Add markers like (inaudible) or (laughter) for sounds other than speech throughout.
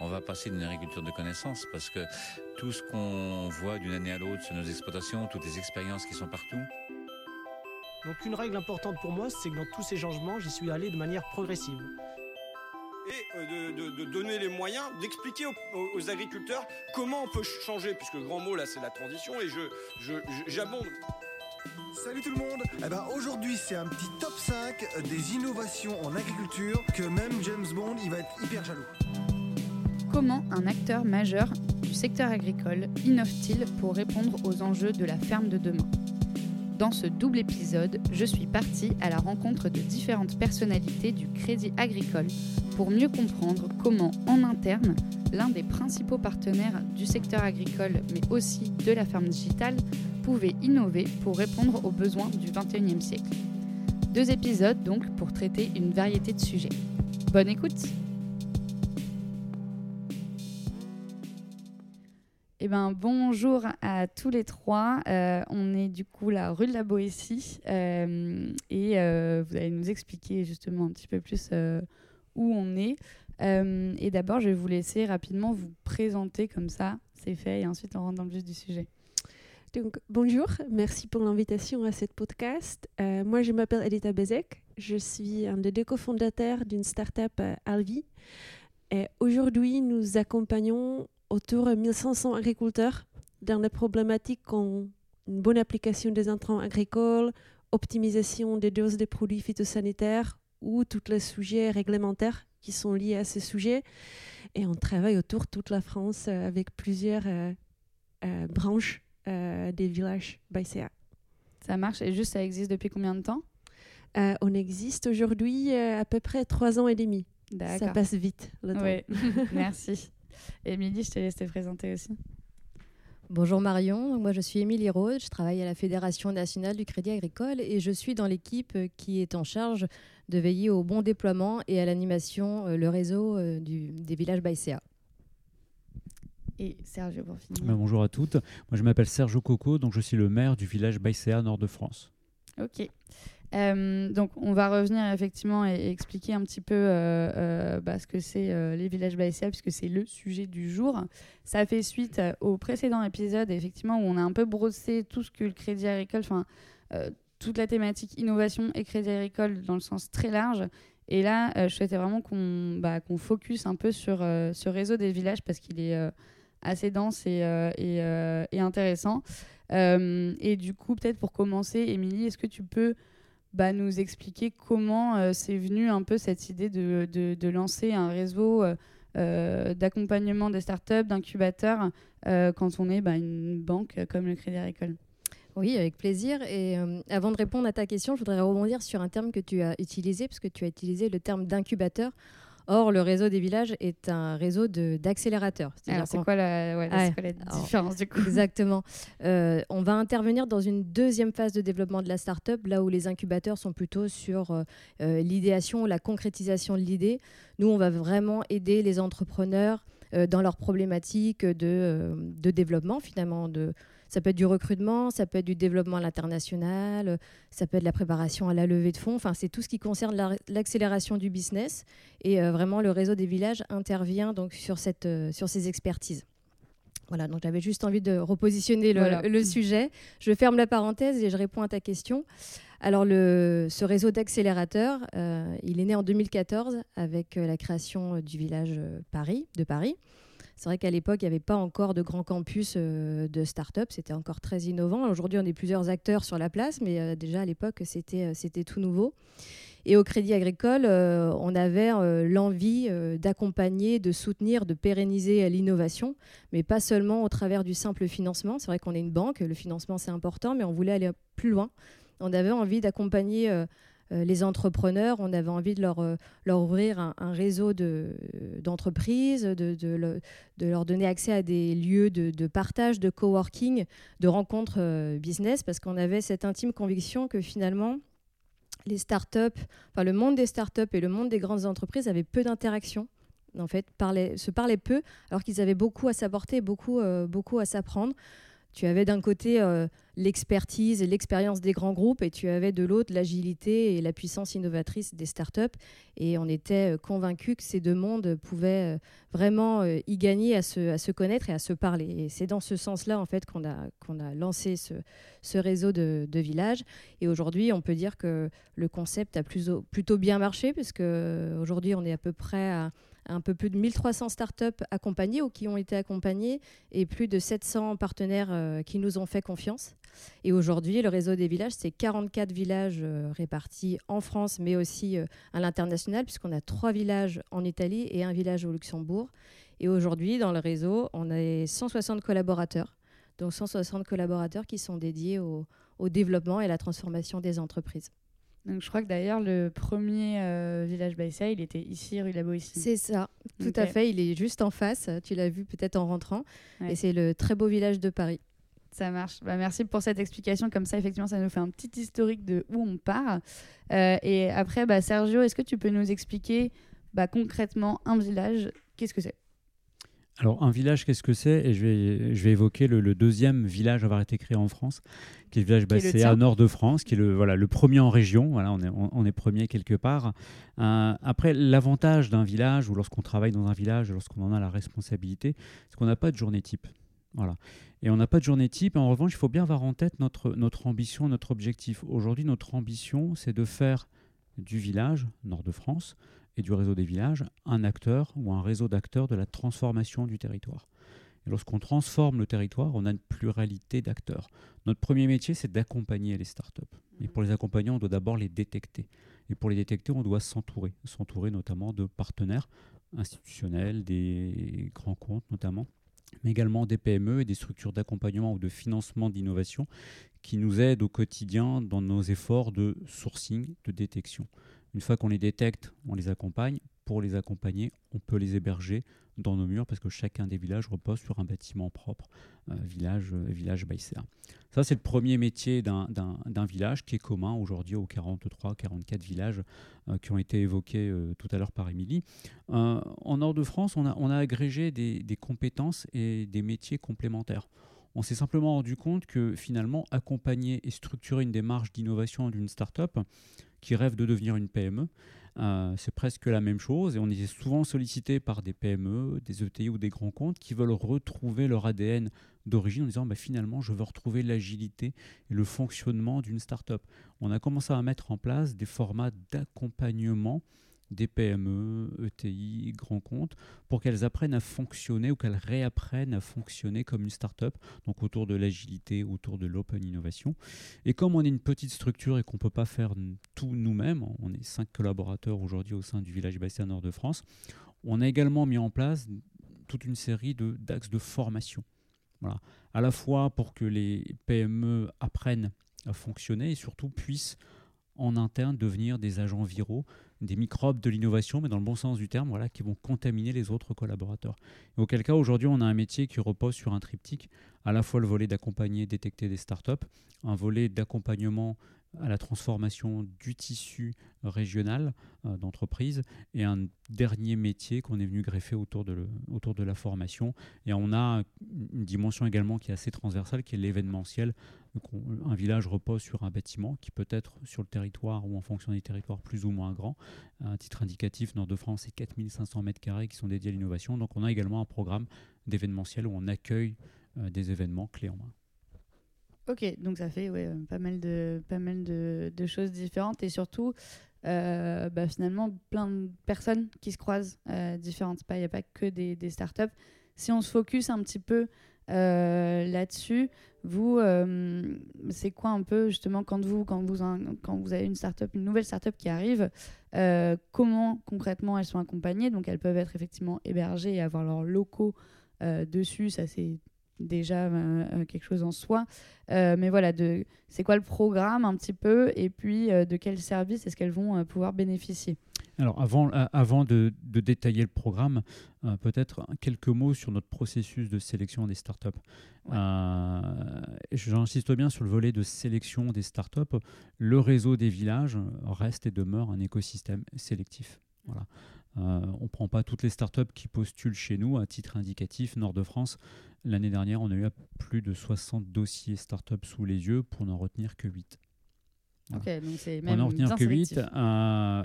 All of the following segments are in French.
on va passer d'une agriculture de connaissances parce que tout ce qu'on voit d'une année à l'autre sur nos exploitations, toutes les expériences qui sont partout. Donc une règle importante pour moi, c'est que dans tous ces changements, j'y suis allé de manière progressive. Et euh, de, de- de donner les moyens d'expliquer aux, aux- aux agriculteurs comment on peut changer, puisque le grand mot là c'est la transition, et je, je- je- j'abonde. Salut tout le monde eh ben, Aujourd'hui c'est un petit top 5 des innovations en agriculture que même James Bond il va être hyper jaloux. Comment un acteur majeur du secteur agricole innove-t-il pour répondre aux enjeux de la ferme de demain? Dans ce double épisode, je suis partie à la rencontre de différentes personnalités du crédit agricole pour mieux comprendre comment, en interne, l'un des principaux partenaires du secteur agricole, mais aussi de la ferme digitale, pouvait innover pour répondre aux besoins du 21e siècle. Deux épisodes donc pour traiter une variété de sujets. Bonne écoute Eh ben, bonjour à tous les trois. Euh, on est du coup la rue de la Boétie euh, et euh, vous allez nous expliquer justement un petit peu plus où on est. Et d'abord, je vais vous laisser rapidement vous présenter comme ça, c'est fait, et ensuite on rentre dans le du sujet. Donc, bonjour, merci pour l'invitation à cette podcast. Moi, je m'appelle Edita Bezek. Je suis un des deux cofondateurs d'une start-up Alvi. Aujourd'hui, nous accompagnons autour de 1500 agriculteurs dans les problématiques comme une bonne application des intrants agricoles, optimisation des doses des produits phytosanitaires ou tous les sujets réglementaires qui sont liés à ces sujets. Et on travaille autour de toute la France euh, avec plusieurs euh, euh, branches euh, des villages Baïséa. Ça marche et juste ça existe depuis combien de temps? Euh, on existe aujourd'hui euh, à peu près trois ans et demi. Ça passe vite le temps. Ouais, (laughs) merci. (laughs) Émilie, je te laisse te présenter aussi. Bonjour Marion, moi je suis Émilie Rode, je travaille à la Fédération nationale du crédit agricole et je suis dans l'équipe euh, qui est en charge de veiller au bon déploiement et à l'animation, euh, le réseau euh, du- des villages Baïséa. Et Sergio pour finir. Bonjour à toutes. Moi, je m'appelle Sergio Coco, donc je suis le maire du village Baïséa, nord de France. Ok. Euh, donc, on va revenir effectivement et, expliquer un petit peu euh, euh, bah, ce que c'est les villages Baïséa, puisque c'est le sujet du jour. Ça fait suite au précédent épisode, effectivement, où on a un peu brossé tout ce que le crédit agricole, enfin, toute la thématique innovation et crédit agricole dans le sens très large. Et là, je souhaitais vraiment qu'on bah, focus un peu sur ce réseau des villages parce qu'il est assez dense et intéressant. Euh, et du coup, peut-être pour commencer, Émilie, est-ce que tu peux bah, nous expliquer comment euh, c'est venu un peu cette idée de, lancer un réseau euh, d'accompagnement des startups, d'incubateurs, quand on est bah, une banque comme le Crédit Agricole? Oui, avec plaisir. Et avant de répondre à ta question, je voudrais rebondir sur un terme que tu as utilisé, parce que tu as utilisé le terme d'incubateur. Or, le réseau des villages est un réseau d'accélérateurs. C'est quoi la, ouais, Ouais. c'est quoi la Alors, différence du coup? Exactement. Euh, on va intervenir dans une deuxième phase de développement de la start-up, là où les incubateurs sont plutôt sur euh, euh, l'idéation, la concrétisation de l'idée. Nous, on va vraiment aider les entrepreneurs euh, dans leurs problématiques de, de développement, finalement. De, ça peut être du recrutement, ça peut être du développement à l'international, euh, ça peut être la préparation à la levée de fonds. Enfin, c'est tout ce qui concerne la- l'accélération du business. Et euh, vraiment, le réseau des villages intervient donc sur, cette, euh, sur ces expertises. Voilà, donc j'avais juste envie de repositionner le, Voilà. le sujet. Je ferme la parenthèse et je réponds à ta question. Alors, le, ce réseau d'accélérateurs, euh, il est né en 2014 avec la création du village Paris, de Paris. C'est vrai qu'à l'époque, il n'y avait pas encore de grands campus euh, de start-up. C'était encore très innovant. Aujourd'hui, on est plusieurs acteurs sur la place, mais euh, déjà à l'époque, c'était euh, c'était tout nouveau. Et au Crédit Agricole, on avait l'envie d'accompagner, de soutenir, de pérenniser l'innovation, mais pas seulement au travers du simple financement. C'est vrai qu'on est une banque, le financement c'est important, mais on voulait aller plus loin. On avait envie d'accompagner les entrepreneurs, on avait envie de leur, euh, ouvrir un, réseau de- d'entreprises, de, de de leur donner accès à des lieux de, partage, de coworking, de rencontres euh, business, parce qu'on avait cette intime conviction que finalement, les startups, enfin le monde des startups et le monde des grandes entreprises avaient peu d'interaction. En fait, se parlaient peu, alors qu'ils avaient beaucoup à s'apporter, beaucoup, euh, beaucoup à s'apprendre. Tu avais d'un côté euh, l'expertise et l'expérience des grands groupes et tu avais de l'autre l'agilité et la puissance innovatrice des startups. Et on était convaincus que ces deux mondes pouvaient vraiment y gagner à se, à se connaître et à se parler. Et c'est dans ce sens-là en fait qu'on a, a lancé ce, ce réseau de, de villages. Et aujourd'hui, on peut dire que le concept a plus, plutôt bien marché puisque aujourd'hui on est à peu près à un peu plus de 1300 startups accompagnées ou qui ont été accompagnées et plus de 700 partenaires euh, qui nous ont fait confiance. Et aujourd'hui, le réseau des villages, c'est 44 villages euh, répartis en France, mais aussi euh, à l'international, puisqu'on a trois villages en Italie et un village au Luxembourg. Et aujourd'hui, dans le réseau, on a 160 collaborateurs, donc 160 collaborateurs qui sont dédiés au, au développement et à la transformation des entreprises. Donc, je crois que d'ailleurs, le premier euh, village Baïsia, il était ici, rue La Boétie. C'est ça, tout à fait. Il est juste en face. Tu l'as vu peut-être en rentrant. Et c'est le très beau village de Paris. Ça marche. Bah, merci pour cette explication. Comme ça, effectivement, ça nous fait un petit historique de où on part. Euh, et après, bah, Sergio, est-ce que tu peux nous expliquer bah, concrètement un village? Qu'est-ce que c'est? Alors, un village, qu'est-ce que c'est? Et je vais, je vais évoquer le, deuxième village à avoir été créé en France, qui est le village Bassé à nord de France, qui est le, voilà, le premier en région. Voilà, on est, on, est premier quelque part. Euh, après, l'avantage d'un village, ou lorsqu'on travaille dans un village, lorsqu'on en a la responsabilité, c'est qu'on n'a pas de journée type. Voilà. Et on n'a pas de journée type. En revanche, il faut bien avoir en tête notre, notre ambition, notre objectif. Aujourd'hui, notre ambition, c'est de faire du village, nord de France, du réseau des villages, un acteur ou un réseau d'acteurs de la transformation du territoire. Lorsqu'on transforme le territoire, on a une pluralité d'acteurs. Notre premier métier, c'est d'accompagner les startups. Et pour les accompagner, on doit d'abord les détecter. Et pour les détecter, on doit s'entourer. S'entourer notamment de partenaires institutionnels, des grands comptes notamment, mais également des PME et des structures d'accompagnement ou de financement d'innovation qui nous aident au quotidien dans nos efforts de sourcing, de détection. Une fois qu'on les détecte, on les accompagne. Pour les accompagner, on peut les héberger dans nos murs parce que chacun des villages repose sur un bâtiment propre, euh, village, euh, village Ça, c'est le premier métier d'un village qui est commun aujourd'hui aux 43, 44 villages euh, qui ont été évoqués tout à l'heure par Émilie. en nord de France, on a, on a agrégé des, des compétences et des métiers complémentaires. On s'est simplement rendu compte que finalement, accompagner et structurer une démarche d'innovation d'une start-up, qui rêvent de devenir une PME. Euh, c'est presque la même chose et on est souvent sollicité par des PME, des ETI ou des grands comptes qui veulent retrouver leur ADN d'origine en disant bah, finalement je veux retrouver l'agilité et le fonctionnement d'une start-up. On a commencé à mettre en place des formats d'accompagnement des PME, ETI, grands comptes, pour qu'elles apprennent à fonctionner ou qu'elles réapprennent à fonctionner comme une start-up, donc autour de l'agilité, autour de l'open innovation. Et comme on est une petite structure et qu'on ne peut pas faire tout nous-mêmes, on est cinq collaborateurs aujourd'hui au sein du village Bastien Nord de France, on a également mis en place toute une série d'axes de, formation. Voilà. À la fois pour que les PME apprennent à fonctionner et surtout puissent en interne devenir des agents viraux des microbes de l'innovation, mais dans le bon sens du terme, voilà, qui vont contaminer les autres collaborateurs. Auquel cas, aujourd'hui, on a un métier qui repose sur un triptyque, à la fois le volet d'accompagner, détecter des startups, un volet d'accompagnement à la transformation du tissu régional euh, d'entreprise et un dernier métier qu'on est venu greffer autour de, autour de la formation. Et on a une dimension également qui est assez transversale, qui est l'événementiel. Un village repose sur un bâtiment qui peut être sur le territoire ou en fonction des territoires plus ou moins grand. Un titre indicatif, Nord-de-France, c'est 4500 mètres carrés qui sont dédiés à l'innovation. Donc on a également un programme d'événementiel où on accueille euh, des événements clés en main. Ok, donc ça fait ouais, pas mal, de, pas mal de, choses différentes et surtout euh, bah, finalement plein de personnes qui se croisent euh, différentes. Il n'y a pas que des, startups. Si on se focus un petit peu euh, là-dessus, vous, c'est quoi un peu justement quand vous, quand vous, quand vous avez une startup, une nouvelle startup qui arrive, comment concrètement elles sont accompagnées? Donc elles peuvent être effectivement hébergées et avoir leurs locaux dessus, ça c'est déjà euh, euh, quelque chose en soi. Euh, mais voilà, c'est quoi le programme un petit peu et puis de quels services est-ce qu'elles vont pouvoir bénéficier? Alors avant, avant de, détailler le programme, peut-être quelques mots sur notre processus de sélection des startups. J'insiste bien sur le volet de sélection des startups. Le réseau des villages reste et demeure un écosystème sélectif. Voilà. On ne prend pas toutes les startups qui postulent chez nous à titre indicatif. Nord de France, l'année dernière, on a eu plus de 60 dossiers startups sous les yeux pour n'en retenir que 8. Ok, donc c'est même. n'en retenir que 8.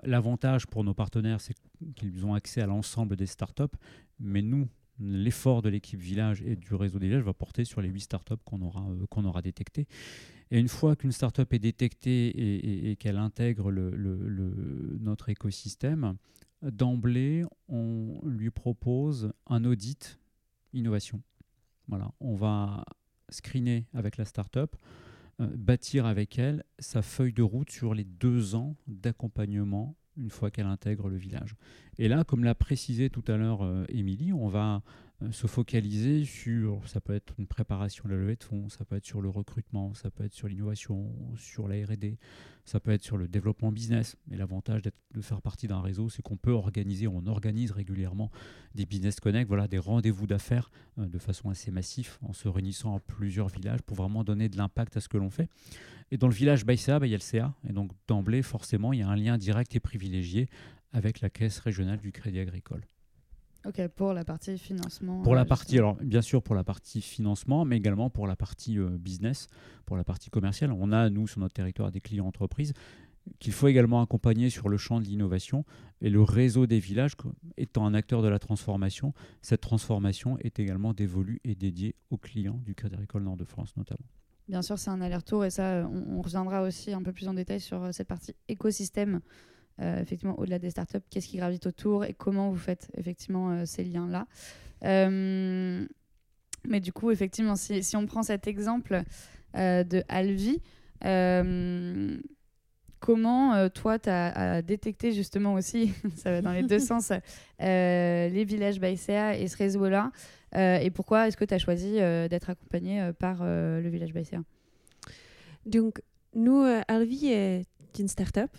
L'avantage pour nos partenaires, c'est qu'ils ont accès à l'ensemble des startups. Mais nous, l'effort de l'équipe village et du réseau des villages va porter sur les 8 startups qu'on aura, euh, qu'on aura détectées. Et une fois qu'une startup est détectée et, qu'elle intègre le, notre écosystème, d'emblée, on lui propose un audit innovation. On va screener avec la startup, euh, bâtir avec elle sa feuille de route sur les deux ans d'accompagnement une fois qu'elle intègre le village. Et là, comme l'a précisé tout à l'heure euh, Émilie, on va se focaliser sur, ça peut être une préparation de la levée de fonds, ça peut être sur le recrutement, ça peut être sur l'innovation, sur la R&D, ça peut être sur le développement business. Mais l'avantage de faire partie d'un réseau, c'est qu'on peut organiser, on organise régulièrement des business connect, voilà, des rendez-vous d'affaires euh, de façon assez massive, en se réunissant à plusieurs villages pour vraiment donner de l'impact à ce que l'on fait. Et dans le village Baïsa, bah, il y a le CA, et donc d'emblée, forcément, il y a un lien direct et privilégié avec la caisse régionale du Crédit Agricole. Ok, pour la partie financement. Pour la euh, partie, alors bien sûr pour la partie financement, mais également pour la partie euh, business, pour la partie commerciale. On a, nous, sur notre territoire, des clients entreprises qu'il faut également accompagner sur le champ de l'innovation. Et le réseau des villages, étant un acteur de la transformation, cette transformation est également dévolue et dédiée aux clients du Crédit Agricole Nord de France notamment. Bien sûr, c'est un aller-retour et ça, on, on, reviendra aussi un peu plus en détail sur euh, cette partie écosystème euh, effectivement, au-delà des startups, qu'est-ce qui gravite autour et comment vous faites effectivement euh, ces liens-là. Euh, mais du coup, effectivement, si, si on prend cet exemple de Alvi, comment toi, tu as, détecté justement aussi, (laughs) ça va dans les deux (laughs) sens, les villages Baïséa et ce réseau-là Et pourquoi est-ce que tu as choisi d'être accompagné par le village Baïséa Donc, nous, Alvi est une start-up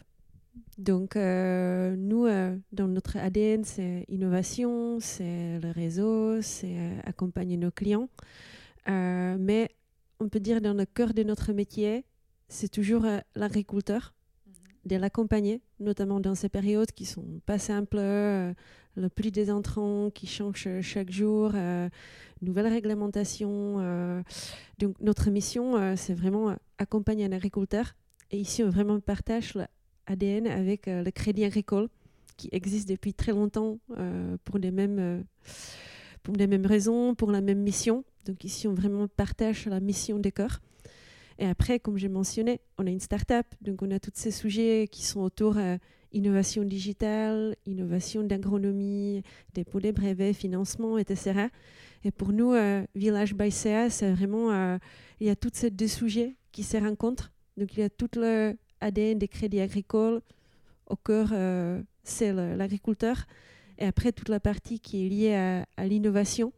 donc, euh, nous, euh, dans notre ADN, c'est innovation, c'est le réseau, c'est euh, accompagner nos clients. mais on peut dire dans le cœur de notre métier, c'est toujours l'agriculteur, mhm. de l'accompagner, notamment dans ces périodes qui sont pas simples, le prix des entrants qui change chaque jour, nouvelles réglementations. donc, notre mission, c'est vraiment accompagner un agriculteur. Et ici, on vraiment partage ADN avec euh, le Crédit Agricole, qui existe depuis très longtemps euh, pour, les mêmes, euh, pour les mêmes raisons, pour la même mission. Donc ici, on vraiment partage la mission des cœurs. Et après, comme j'ai mentionné, on a une start-up, donc on a tous ces sujets qui sont autour innovation digitale, innovation d'agronomie, dépôt des brevets, financement, etc. Et pour nous, Village by CA, c'est vraiment, il y a tous ces deux sujets qui se rencontrent. Donc il y a tout le Des crédits agricoles. Au cœur, euh, c'est l'agriculteur. Et après, toute la partie qui est liée à, l'innovation.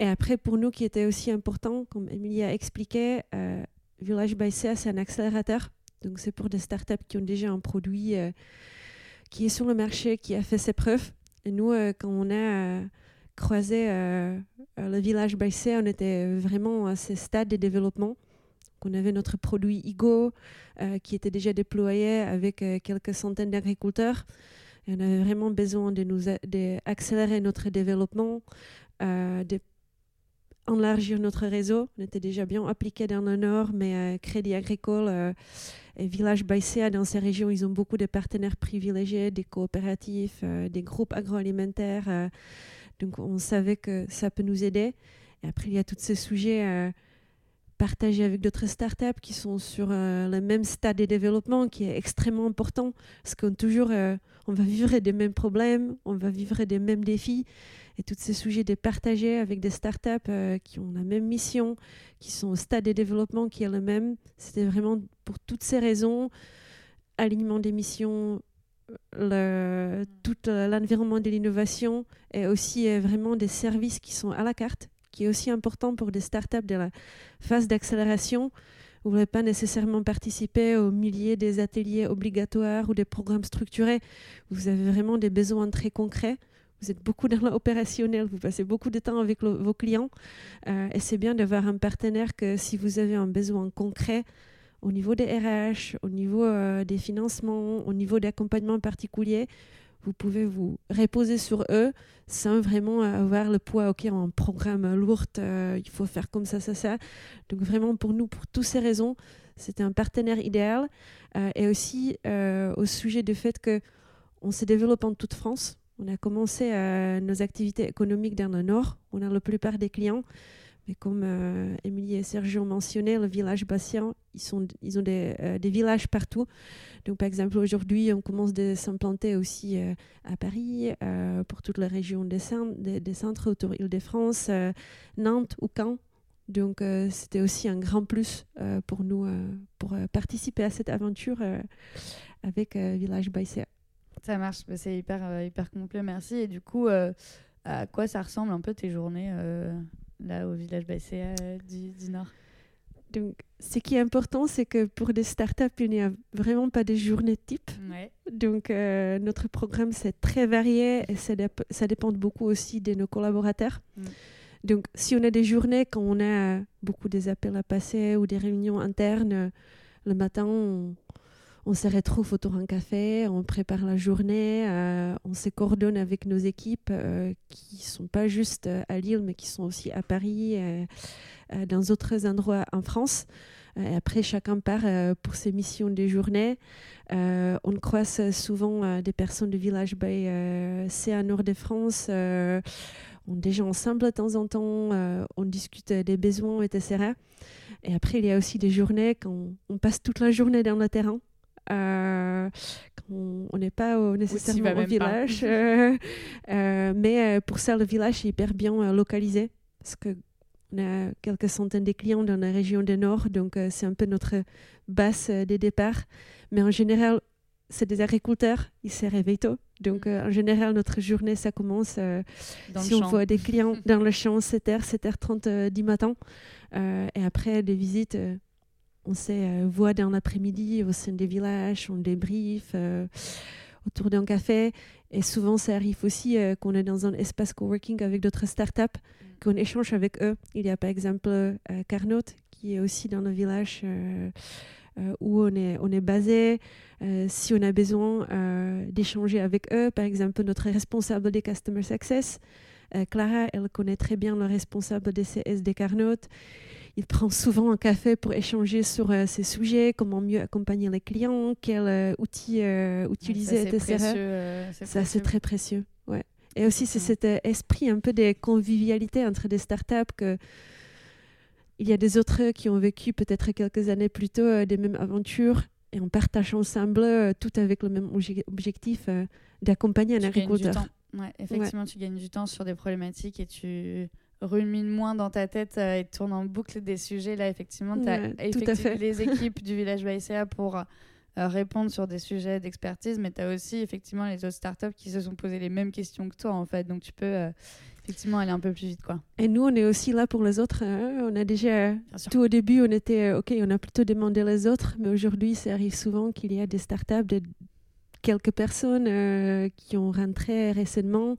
Et après, pour nous, qui était aussi important, comme Emilie a expliqué, euh, Village by CA, c'est un accélérateur. Donc, c'est pour des startups qui ont déjà un produit euh, qui est sur le marché, qui a fait ses preuves. Et nous, quand on a croisé le Village by CA, on était vraiment à ce stade de développement qu'on avait notre produit IGO euh, qui était déjà déployé avec euh, quelques centaines d'agriculteurs. on avait vraiment besoin de nous notre développement, euh, d'élargir notre réseau. On était déjà bien appliqué dans le Nord, mais Crédit Agricole et Village Baïséa, dans ces régions, ils ont beaucoup de partenaires privilégiés, des coopératifs, des groupes agroalimentaires. donc on savait que ça peut nous aider. Et après, il y a tous ces sujets partager avec d'autres startups qui sont sur euh, le même stade de développement qui est extrêmement important parce qu'on toujours euh, on va vivre des mêmes problèmes, on va vivre des mêmes défis et tous ces sujets de partager avec des startups euh, qui ont la même mission, qui sont au stade de développement qui est le même, c'était vraiment pour toutes ces raisons alignement des missions le, tout l'environnement de l'innovation et aussi vraiment des services qui sont à la carte qui est aussi important pour des startups de la phase d'accélération. Vous ne voulez pas nécessairement participer aux milliers des ateliers obligatoires ou des programmes structurés. Vous avez vraiment des besoins très concrets. Vous êtes beaucoup dans l'opérationnel, vous passez beaucoup de temps avec vos clients. Euh, et c'est bien d'avoir un partenaire que si vous avez un besoin concret au niveau des RH, au niveau euh, des financements, au niveau d'accompagnement particulier, vous pouvez vous reposer sur eux sans vraiment avoir le poids, ok, un programme lourd, il faut faire comme ça, ça, ça. Donc vraiment pour nous, pour toutes ces raisons, c'était un partenaire idéal. et aussi au sujet du fait que on se développe en toute France. On a commencé nos activités économiques dans le nord. On a la plupart des clients mais comme euh, Émilie et Sergio ont mentionné, le village Bastien, ils, ont des, euh, des, villages partout. Donc, par exemple, aujourd'hui, on commence à s'implanter aussi euh, à Paris, pour toute la région des, des, des centres autour d'Île-de-France, Nantes ou Caen. Donc, c'était aussi un grand plus pour nous pour participer à cette aventure avec Village Baïséa. Ça marche, bah, c'est hyper complet, merci. Et du coup, à quoi ça ressemble un peu tes journées là au village Baïséa du, du, Nord donc, ce qui est important, c'est que pour des startups, il n'y a vraiment pas de journées type. Donc, euh, notre programme, c'est très varié et ça, ça, dépend beaucoup aussi de nos collaborateurs. Mm. Donc, si on a des journées quand on a beaucoup des appels à passer ou des réunions internes, le matin, on, on se retrouve autour d'un café, on prépare la journée, euh, on se coordonne avec nos équipes euh, qui ne sont pas juste euh, à Lille, mais qui sont aussi à Paris, dans d'autres endroits en France. Et après, chacun part pour ses missions de journée. on croise souvent des personnes du village c'est à Nord de France. on déjà ensemble de temps en temps, on discute des besoins, etc. Et après, il y a aussi des journées quand on passe toute la journée dans le terrain. Euh, on n'est pas nécessairement au village. (laughs) Euh, euh, mais pour ça, le village est hyper bien localisé parce qu'on a quelques centaines de clients dans la région du Nord, donc c'est un peu notre base des départs. Mais en général, c'est des agriculteurs, ils se réveillent tôt. Donc, mm. en général, notre journée, ça commence si on voit des clients (laughs) dans le champ 7h, 7h30 du matin. et après, des visites, on se euh, voit dans l'après-midi au sein des villages, on débrief euh, autour d'un café. Et souvent, ça arrive aussi euh, qu'on est dans un espace coworking avec d'autres startups, mm. qu'on échange avec eux. Il y a par exemple Carnot, qui est aussi dans le village où on est, on est basé. si on a besoin d'échanger avec eux, par exemple, notre responsable des Customer Success, Clara, elle connaît très bien le responsable des CS des Carnot il prend souvent un café pour échanger sur euh, ces sujets, comment mieux accompagner les clients, quels euh, outils euh, utiliser, etc. ça, c'est très précieux. Ouais. Et aussi, c'est cet esprit un peu de convivialité entre des startups que il y a des autres qui ont vécu peut-être quelques années plus tôt des mêmes aventures et on partage ensemble tout avec le même objectif d'accompagner un agriculteur. Ouais, effectivement, tu gagnes du temps sur des problématiques et tu rumine moins dans ta tête euh, et tourne en boucle des sujets. Là, effectivement, tu as les (laughs) équipes du village BICA pour euh, répondre sur des sujets d'expertise, mais tu as aussi effectivement les autres startups qui se sont posées les mêmes questions que toi, en fait. Donc, tu peux euh, effectivement aller un peu plus vite. Quoi. Et nous, on est aussi là pour les autres. Hein. On a déjà, tout au début, on était, OK, on a plutôt demandé les autres, mais aujourd'hui, ça arrive souvent qu'il y a des startups de quelques personnes qui ont rentré récemment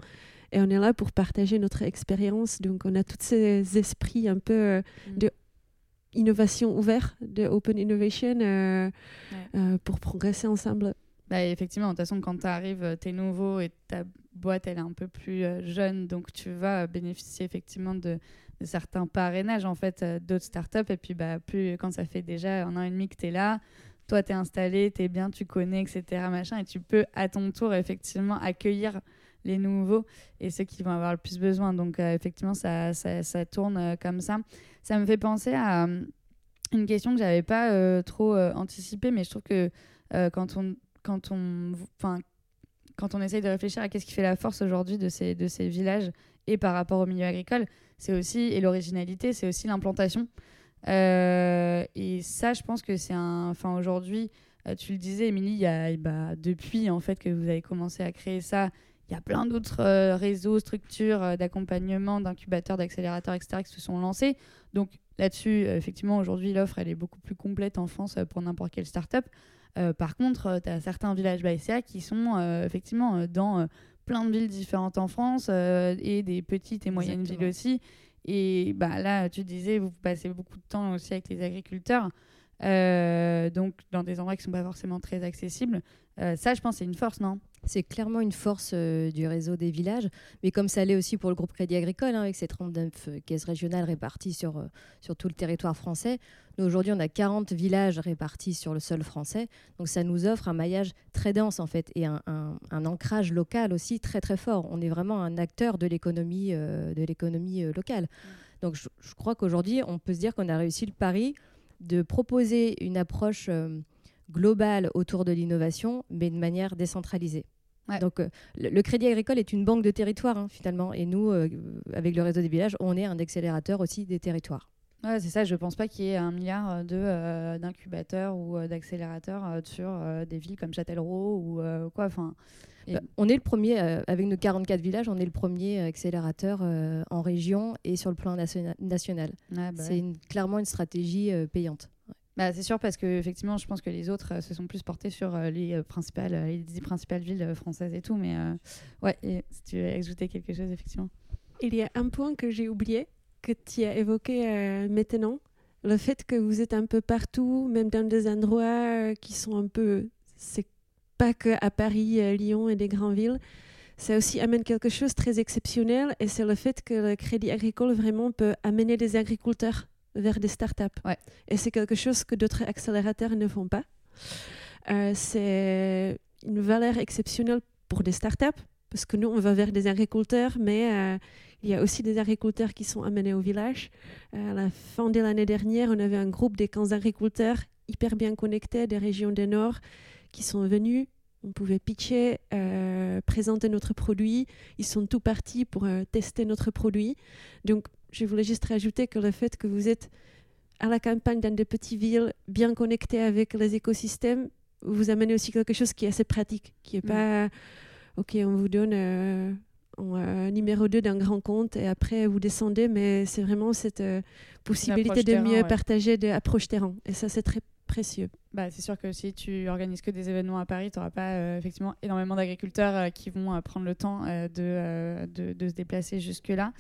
et on est là pour partager notre expérience. Donc, on a tous ces esprits un peu euh, mm. de innovation ouverte, de open innovation, euh, euh, pour progresser ensemble. Bah, effectivement, de toute façon, quand tu arrives, tu es nouveau et ta boîte, elle est un peu plus jeune, donc tu vas bénéficier effectivement de, certains parrainages en fait d'autres startups. Et puis, bah, plus quand ça fait déjà un an et demi que tu es là, toi, tu es installé, tu es bien, tu connais, etc. Machin, et tu peux à ton tour effectivement accueillir les nouveaux et ceux qui vont avoir le plus besoin. Donc, euh, effectivement, ça, ça, ça tourne euh, comme ça. Ça me fait penser à euh, une question que j'avais pas trop anticipée, mais je trouve que quand on. Quand on quand on essaye de réfléchir à qu'est-ce qui fait la force aujourd'hui de ces, de ces villages et par rapport au milieu agricole, c'est aussi, et l'originalité, c'est aussi l'implantation. et ça, je pense que c'est un. Enfin, aujourd'hui, tu le disais, Émilie, bah, depuis en fait que vous avez commencé à créer ça il y a plein d'autres euh, réseaux, structures euh, d'accompagnement, d'incubateurs, d'accélérateurs, etc., qui se sont lancés. Donc là-dessus, euh, effectivement, aujourd'hui, l'offre, elle est beaucoup plus complète en France pour n'importe quelle start-up. par contre, tu as certains villages BASCA qui sont effectivement dans plein de villes différentes en France et des petites et moyennes villes aussi. Et bah, là, tu disais, vous passez beaucoup de temps aussi avec les agriculteurs. donc dans des endroits qui ne sont pas forcément très accessibles. Ça, je pense, c'est une force, non? C'est clairement une force euh, du réseau des villages, mais comme ça l'est aussi pour le groupe Crédit Agricole, hein, avec ses 39 euh, caisses régionales réparties sur, euh, sur tout le territoire français. Nous, aujourd'hui, on a 40 villages répartis sur le sol français. Donc, ça nous offre un maillage très dense, en fait, et un, un, ancrage local aussi très, très fort. On est vraiment un acteur de l'économie de l'économie locale. Donc, je, je crois qu'aujourd'hui, on peut se dire qu'on a réussi le pari de proposer une approche globale autour de l'innovation, mais de manière décentralisée. Donc, euh, le, Crédit Agricole est une banque de territoire, hein, finalement. Et nous, euh, avec le réseau des villages, on est un accélérateur aussi des territoires. Ouais, c'est ça, je ne pense pas qu'il y ait un milliard de, d'incubateurs ou d'accélérateurs sur des villes comme Châtellerault ou quoi. Enfin, bah, on est le premier, avec nos 44 villages, on est le premier accélérateur en région et sur le plan national. Bah c'est clairement une stratégie payante. Bah, c'est sûr parce que effectivement, je pense que les autres euh, se sont plus portés sur euh, les euh, principales, les dix principales villes françaises et tout. Mais ouais, et, si tu veux ajouter quelque chose, effectivement. Il y a un point que j'ai oublié que tu as évoqué maintenant, le fait que vous êtes un peu partout, même dans des endroits qui sont un peu, c'est pas que à Paris, Lyon et des grandes villes. Ça aussi amène quelque chose de très exceptionnel et c'est le fait que le Crédit Agricole vraiment peut amener des agriculteurs vers des startups. Ouais. Et c'est quelque chose que d'autres accélérateurs ne font pas. Euh, c'est une valeur exceptionnelle pour des startups parce que nous, on va vers des agriculteurs, mais euh, il y a aussi des agriculteurs qui sont amenés au village. Euh, à la fin de l'année dernière, on avait un groupe des 15 agriculteurs hyper bien connectés des régions du Nord qui sont venus. On pouvait pitcher, présenter notre produit. Ils sont tout partis pour tester notre produit. Donc, je voulais juste rajouter que le fait que vous êtes à la campagne dans des petites villes bien connectées avec les écosystèmes, vous amène aussi quelque chose qui est assez pratique, qui n'est mm. pas OK, on vous donne euh, un euh, numéro 2 d'un grand compte et après vous descendez, mais c'est vraiment cette euh, possibilité de mieux partager de approche terrain. Et ça, c'est très précieux. Bah, c'est sûr que si tu organises que des événements à Paris, tu n'auras pas effectivement énormément d'agriculteurs qui vont prendre le temps de, de, de, se déplacer jusque-là.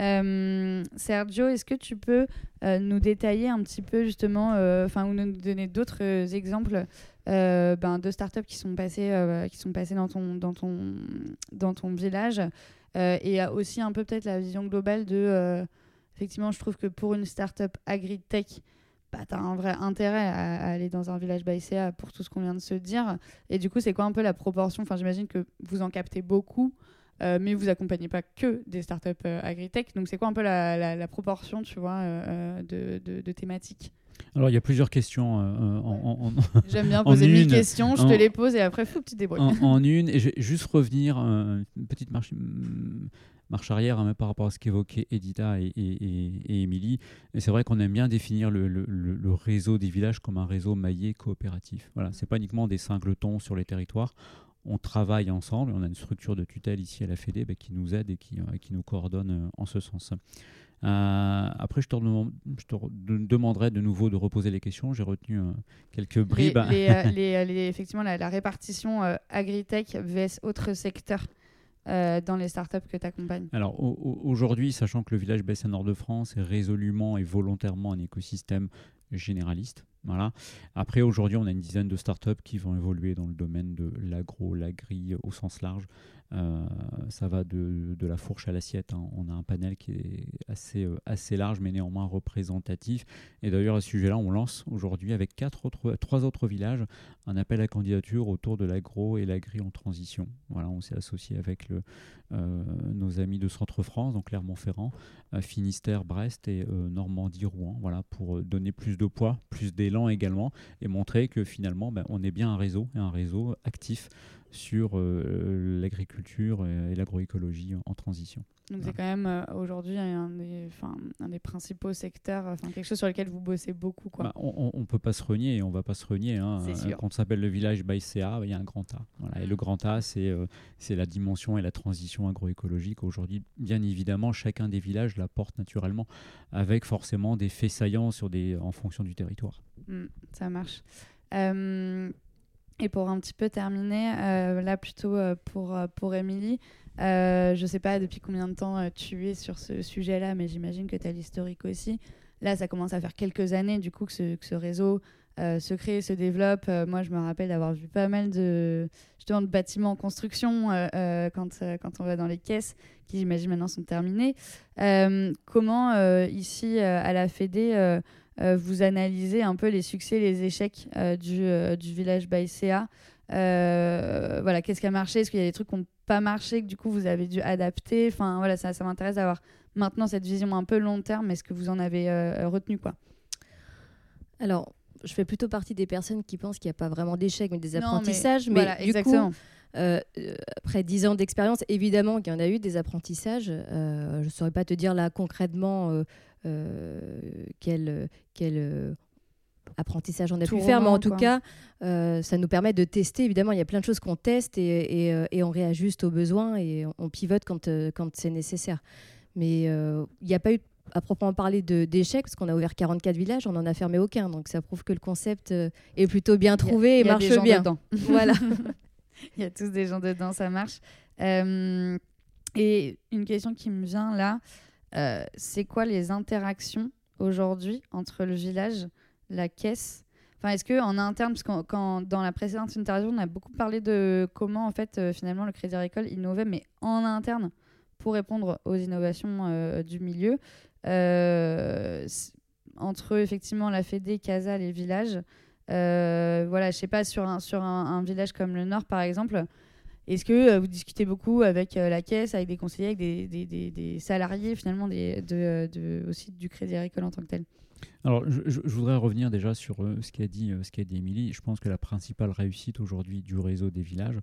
Euh, Sergio, est-ce que tu peux euh, nous détailler un petit peu justement, euh, enfin, ou nous donner d'autres exemples ben, de startups qui sont passées, qui sont passées dans ton, village et aussi un peu peut-être la vision globale de, effectivement, je trouve que pour une startup agri-tech, bah, tu as un vrai intérêt à, aller dans un village BICA pour tout ce qu'on vient de se dire. Et du coup, c'est quoi un peu la proportion? Enfin, j'imagine que vous en captez beaucoup. Euh, mais vous accompagnez pas que des startups euh, agritech. Donc, c'est quoi un peu la, proportion, tu vois, euh, de, thématiques? Alors, il y a plusieurs questions. (laughs) J'aime bien poser mille questions, je te les pose et après, faut que tu te débrouilles. En, (laughs) une, et je vais juste revenir, une petite marche, mm, marche arrière hein, par rapport à ce qu'évoquaient Edita et, et, Émilie. Et c'est vrai qu'on aime bien définir le, le, réseau des villages comme un réseau maillé coopératif. Voilà, c'est pas uniquement des singletons sur les territoires on travaille ensemble. On a une structure de tutelle ici à la Fédé bah, qui nous aide et qui, euh, qui nous coordonne euh, en ce sens. Euh, après, je te, je te, demanderai de nouveau de reposer les questions. J'ai retenu quelques bribes. (laughs) Les, effectivement, la, répartition agritech vs autres secteurs dans les startups que tu accompagnes Alors aujourd'hui, sachant que le village Bassin Nord de France est résolument et volontairement un écosystème généraliste, voilà. Après, aujourd'hui, on a une dizaine de startups qui vont évoluer dans le domaine de l'agro, l'agri au sens large. Euh, ça va de, de, la fourche à l'assiette. Hein. On a un panel qui est assez, euh, assez large, mais néanmoins représentatif. Et d'ailleurs, à ce sujet-là, on lance aujourd'hui avec quatre trois autres villages un appel à candidature autour de l'agro et l'agri en transition. Voilà, on s'est associé avec le, nos amis de Centre-France, donc Clermont-Ferrand, Finistère, Brest et Normandie, Rouen, voilà, pour donner plus de poids, plus d'élan également, et montrer que finalement, ben, on est bien un réseau, et un réseau actif sur euh, l'agriculture et, l'agroécologie en, transition. Donc c'est quand même euh, aujourd'hui un, des, un des principaux secteurs, quelque chose sur lequel vous bossez beaucoup. Quoi. Bah, on ne peut pas se renier et on ne va pas se renier. Hein. Quand on s'appelle le village ByCA, il y a un grand A. Voilà. Et le grand A, c'est euh, c'est la dimension et la transition agroécologique. Aujourd'hui, bien évidemment, chacun des villages la porte naturellement avec forcément des faits saillants sur des, en fonction du territoire. Mmh, ça marche. Et pour un petit peu terminer, euh, là plutôt euh, pour, euh, pour Émilie, je ne sais pas depuis combien de temps tu es sur ce sujet-là, mais j'imagine que tu as l'historique aussi. Là, ça commence à faire quelques années du coup que ce, réseau se crée, se développe. moi, je me rappelle d'avoir vu pas mal de, justement, de bâtiments en construction quand, quand on va dans les caisses, qui j'imagine maintenant sont terminés. comment, ici, à la Fédé, vous analysez un peu les succès, les échecs du, du village Baïséa voilà, qu'est-ce qui a marché? Est-ce qu'il y a des trucs qui n'ont pas marché que du coup vous avez dû adapter? Enfin voilà, ça, ça m'intéresse d'avoir maintenant cette vision un peu long terme. Est-ce que vous en avez retenu quoi alors, je fais plutôt partie des personnes qui pensent qu'il n'y a pas vraiment d'échec, mais des apprentissages. mais, du exactement. Coup, euh, après dix ans d'expérience, évidemment qu'il y en a eu des apprentissages. Euh, je ne saurais pas te dire là concrètement euh, quel, quel apprentissage on a pu faire, mais en tout cas, ça nous permet de tester. Évidemment, il y a plein de choses qu'on teste et, et, et, on réajuste aux besoins et on pivote quand, quand c'est nécessaire. Mais il n'y a pas eu à proprement parler d'échecs, parce qu'on a ouvert 44 villages, on n'en a fermé aucun. Donc ça prouve que le concept euh, est plutôt bien trouvé et marche bien. Dedans. (laughs) voilà. (laughs) Il y a tous des gens dedans, ça marche. Euh, et une question qui me vient là, euh, c'est quoi les interactions aujourd'hui entre le village, la caisse? Enfin, est-ce que en interne, parce que quand, dans la précédente interview, on a beaucoup parlé de comment en fait finalement le Crédit Agricole innovait, mais en interne pour répondre aux innovations du milieu. Euh, entre effectivement la Fédé, Casa, les villages. Euh, voilà, je sais pas, sur, un, sur un, village comme le Nord, par exemple, est-ce que euh, vous discutez beaucoup avec la caisse, avec des conseillers, avec des, des, des, salariés, finalement, des, de, de, aussi du Crédit Agricole en tant que tel? Alors, je, voudrais revenir déjà sur ce qu'a dit, ce qu'a dit Émilie. Je pense que la principale réussite aujourd'hui du réseau des villages,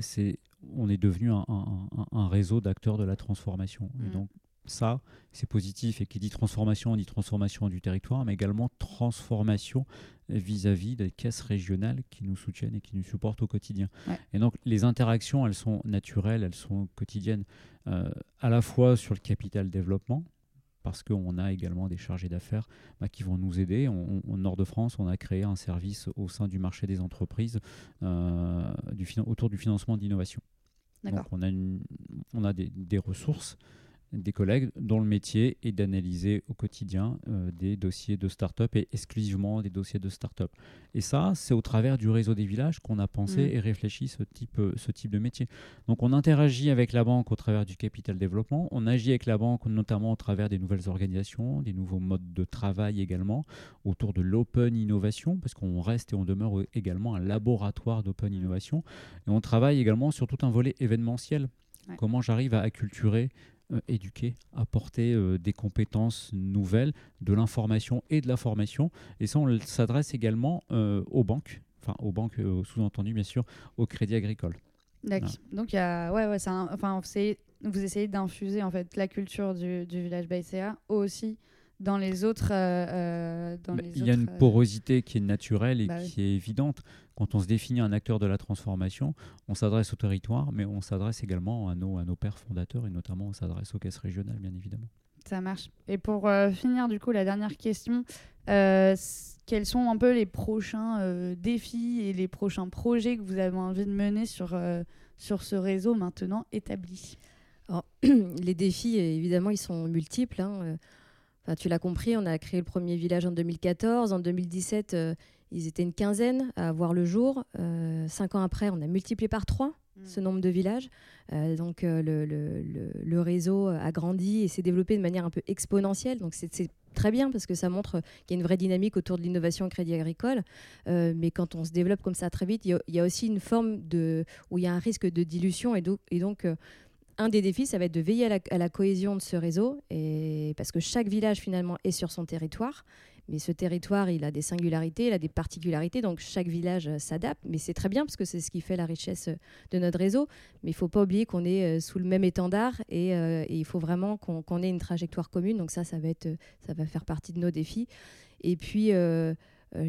c'est on est devenu un, un, un réseau d'acteurs de la transformation. Et mmh. donc, ça, c'est positif. Et qui dit transformation, on dit transformation du territoire, mais également transformation vis-à-vis des caisses régionales qui nous soutiennent et qui nous supportent au quotidien. Et donc, les interactions, elles sont naturelles, elles sont quotidiennes, euh, à la fois sur le capital développement, parce qu'on a également des chargés d'affaires bah, qui vont nous aider. au nord de France, on a créé un service au sein du marché des entreprises euh, du, autour du financement d'innovation. Donc on a, une, on a des, des ressources des collègues dont le métier est d'analyser au quotidien euh, des dossiers de start-up et exclusivement des dossiers de start-up. Et ça, c'est au travers du réseau des villages qu'on a pensé mm. et réfléchi ce type, euh, ce type de métier. Donc on interagit avec la banque au travers du capital développement, on agit avec la banque notamment au travers des nouvelles organisations, des nouveaux modes de travail également, autour de l'open innovation, parce qu'on reste et on demeure également un laboratoire d'open innovation. Et on travaille également sur tout un volet événementiel. Comment j'arrive à acculturer euh, éduquer, apporter euh, des compétences nouvelles, de l'information et de la formation. Et ça, on s'adresse également euh, aux banques, enfin aux banques sous-entendu bien sûr, au crédit agricole. D'accord. Donc il y a, ouais, ouais, enfin, vous essayez d'infuser en fait la culture du, du village Baïséa aussi dans les autres. dans bah, il y a une porosité qui est naturelle et bah qui est évidente. Quand on se définit un acteur de la transformation, on s'adresse au territoire, mais on s'adresse également à nos, à nos pères fondateurs et notamment on s'adresse aux caisses régionales, bien évidemment. Ça marche. Et pour euh, finir, du coup, la dernière question, euh, quels sont un peu les prochains euh, défis et les prochains projets que vous avez envie de mener sur, sur ce réseau maintenant établi? (clears throat) Les défis, évidemment, ils sont multiples. Hein. Enfin, tu l'as compris, on a créé le premier village en 2014. En 2017, ils étaient une quinzaine à voir le jour. Euh, cinq ans après, on a multiplié par trois mm. ce nombre de villages. Euh, donc euh, le, le, le, réseau a grandi et s'est développé de manière un peu exponentielle. Donc c'est très bien parce que ça montre qu'il y a une vraie dynamique autour de l'innovation au crédit agricole. mais quand on se développe comme ça très vite, il y, a aussi une forme de, où il y a un risque de dilution. Et, et donc un des défis, ça va être de veiller à la, cohésion de ce réseau, et parce que chaque village finalement est sur son territoire, mais ce territoire, il a des singularités, il a des particularités, donc chaque village euh, s'adapte. Mais c'est très bien parce que c'est ce qui fait la richesse euh, de notre réseau. Mais il ne faut pas oublier qu'on est euh, sous le même étendard et, il faut vraiment qu'on ait une trajectoire commune. Donc ça, ça va, être, ça va faire partie de nos défis. Et puis, je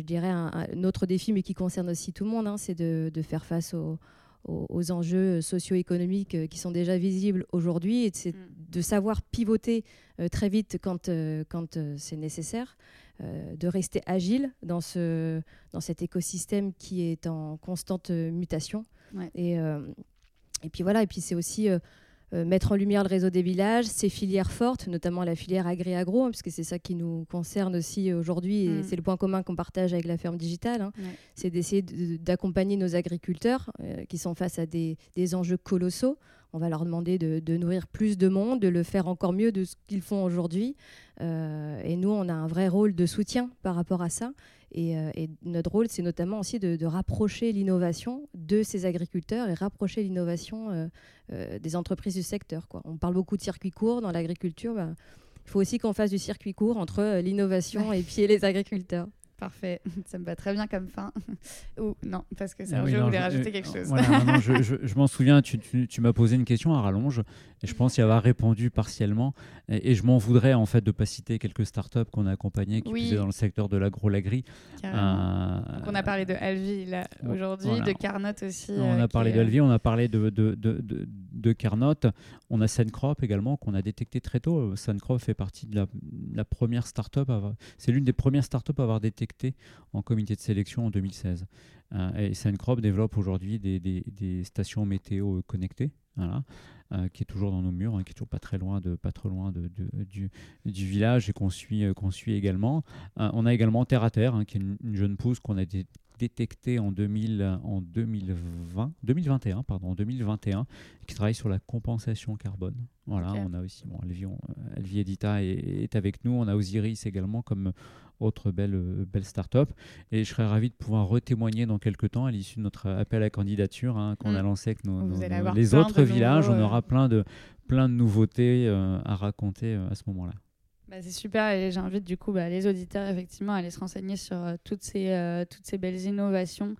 dirais un, autre défi, mais qui concerne aussi tout le monde, hein, c'est de, de, faire face aux, aux, enjeux socio-économiques qui sont déjà visibles aujourd'hui et de, mm. de savoir pivoter très vite quand, quand c'est nécessaire. Euh, de rester agile dans, ce, dans cet écosystème qui est en constante mutation. Et, euh, et puis voilà, et puis c'est aussi mettre en lumière le réseau des villages, ces filières fortes, notamment la filière agri-agro, hein, puisque c'est ça qui nous concerne aussi aujourd'hui, et mm. c'est le point commun qu'on partage avec la ferme digitale, hein. c'est d'essayer d'accompagner nos agriculteurs qui sont face à des, des enjeux colossaux on va leur demander de, nourrir plus de monde, de le faire encore mieux de ce qu'ils font aujourd'hui. Euh, et nous, on a un vrai rôle de soutien par rapport à ça. Et, euh, notre rôle, c'est notamment aussi de, rapprocher l'innovation de ces agriculteurs et rapprocher l'innovation euh, des entreprises du secteur. Quoi. On parle beaucoup de circuits courts dans l'agriculture. Bah, il faut aussi qu'on fasse du circuit court entre l'innovation et puis les agriculteurs. Parfait, (laughs) ça me va très bien comme fin. (laughs) Ou non, parce que ah je voulais rajouter quelque chose. (laughs) je, m'en souviens, tu, m'as posé une question à rallonge et je pense y avoir répondu partiellement. Et, je m'en voudrais en fait de pas citer quelques startups qu'on a accompagnées qui oui. dans le secteur de l'agro-lagri. Euh, on a parlé de Alvi aujourd'hui, de Carnot aussi. On a euh, parlé d'Alvi, on a parlé de, de, de, de, Carnot. On a Sencrop également qu'on a détecté très tôt. Sencrop fait partie de la, première startup. C'est l'une des premières startups à avoir détecté en comité de sélection en 2016. Euh, et Sencrop développe aujourd'hui des, stations météo connectées, euh, qui est toujours dans nos murs, hein, qui est toujours pas très loin, de, pas trop loin de, du, village et qu'on suit, euh, également. on a également Terre à Terre, hein, qui est une, jeune pousse qu'on a détectée en, 2000, en 2020, 2021, pardon, en 2021, qui travaille sur la compensation carbone. Voilà, on a aussi, bon, Elvie, Edita est, est, avec nous, on a Osiris également comme autre belle, euh, belle start-up. Et je serais ravi de pouvoir retémoigner dans quelques temps à l'issue de notre appel à candidature hein, qu'on a mm. lancé avec nos, les autres villages. On aura plein de, plein de nouveautés euh, à raconter euh, à ce moment-là. Bah, c'est super et j'invite du coup bah, les auditeurs effectivement à aller se renseigner sur toutes, ces, toutes ces belles innovations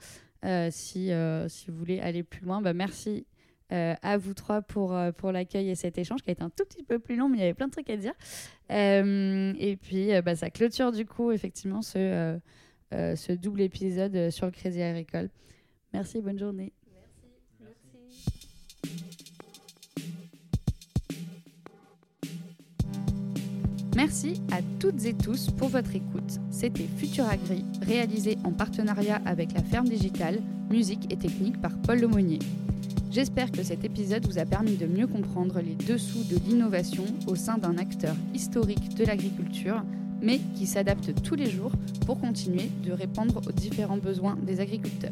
si, si vous voulez aller plus loin. Bah, merci euh, à vous trois pour, euh, l'accueil et cet échange qui a été un tout petit peu plus long, mais il y avait plein de trucs à dire. Euh, et puis, ça clôture du coup effectivement ce, double épisode sur le Crédit Agricole. Merci, bonne journée. Merci à toutes et tous pour votre écoute. C'était Futur Agri, réalisé en partenariat avec la Ferme Digitale, musique et technique par Paul Lemonnier. J'espère que cet épisode vous a permis de mieux comprendre les dessous de l'innovation au sein d'un acteur historique de l'agriculture, mais qui s'adapte tous les jours pour continuer de répondre aux différents besoins des agriculteurs.